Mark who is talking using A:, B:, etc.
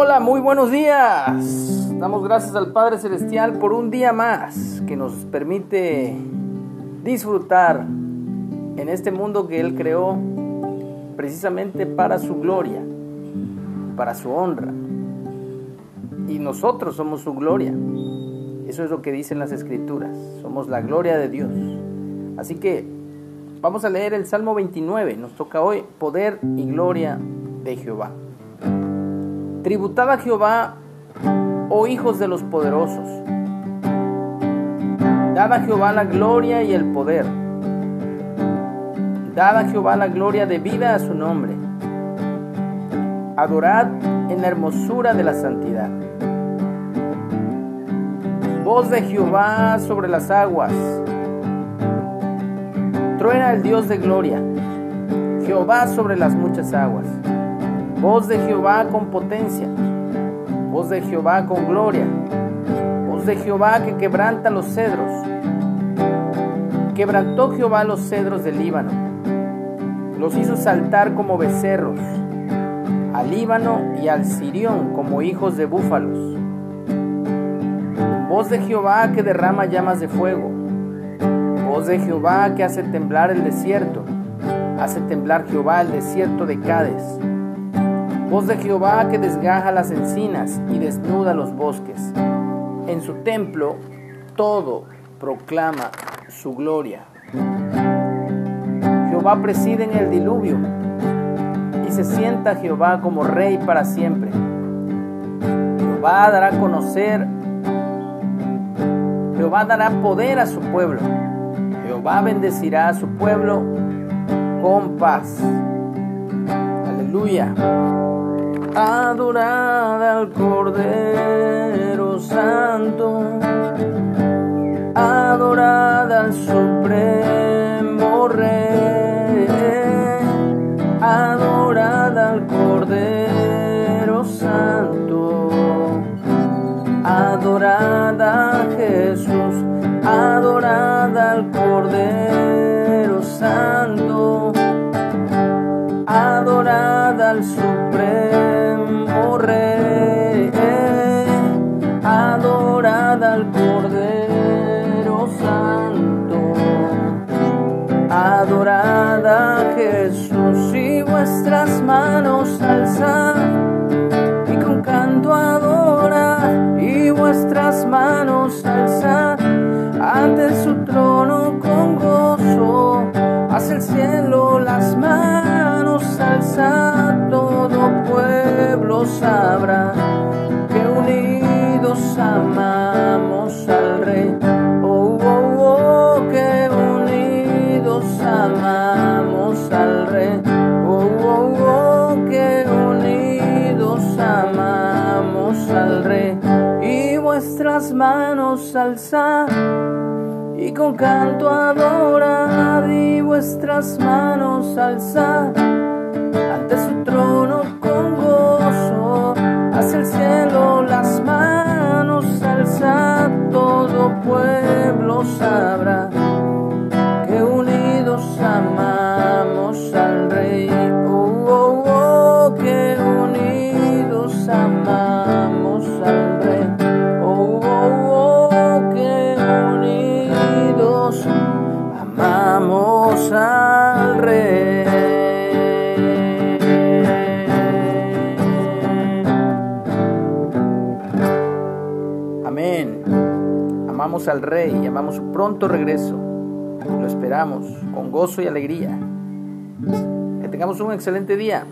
A: Hola, muy buenos días. Damos gracias al Padre Celestial por un día más que nos permite disfrutar en este mundo que Él creó precisamente para su gloria, para su honra. Y nosotros somos su gloria. Eso es lo que dicen las escrituras. Somos la gloria de Dios. Así que vamos a leer el Salmo 29. Nos toca hoy poder y gloria de Jehová. Tributad a Jehová, oh hijos de los poderosos. Dad a Jehová la gloria y el poder. Dad a Jehová la gloria debida a su nombre. Adorad en la hermosura de la santidad. Voz de Jehová sobre las aguas. Truena el Dios de gloria. Jehová sobre las muchas aguas. Voz de Jehová con potencia. Voz de Jehová con gloria. Voz de Jehová que quebranta los cedros. Quebrantó Jehová los cedros del Líbano. Los hizo saltar como becerros. Al Líbano y al Sirión como hijos de búfalos. Voz de Jehová que derrama llamas de fuego. Voz de Jehová que hace temblar el desierto. Hace temblar Jehová el desierto de Cádiz Voz de Jehová que desgaja las encinas y desnuda los bosques. En su templo todo proclama su gloria. Jehová preside en el diluvio y se sienta Jehová como rey para siempre. Jehová dará a conocer, Jehová dará poder a su pueblo. Jehová bendecirá a su pueblo con paz. Aleluya. Adorad al Cordero Santo, adorad al Supremo adorad a Jesús y vuestras manos alzad y con canto adorad y vuestras manos alzad. Ante su trono con gozo, hacia el cielo Y vuestras manos alzad y con canto adorad y vuestras manos alzad ante su trono con gozo, hacia el cielo las manos alzad, todo pueblo Al Rey y su pronto regreso. Lo esperamos con gozo y alegría. Que tengamos un excelente día.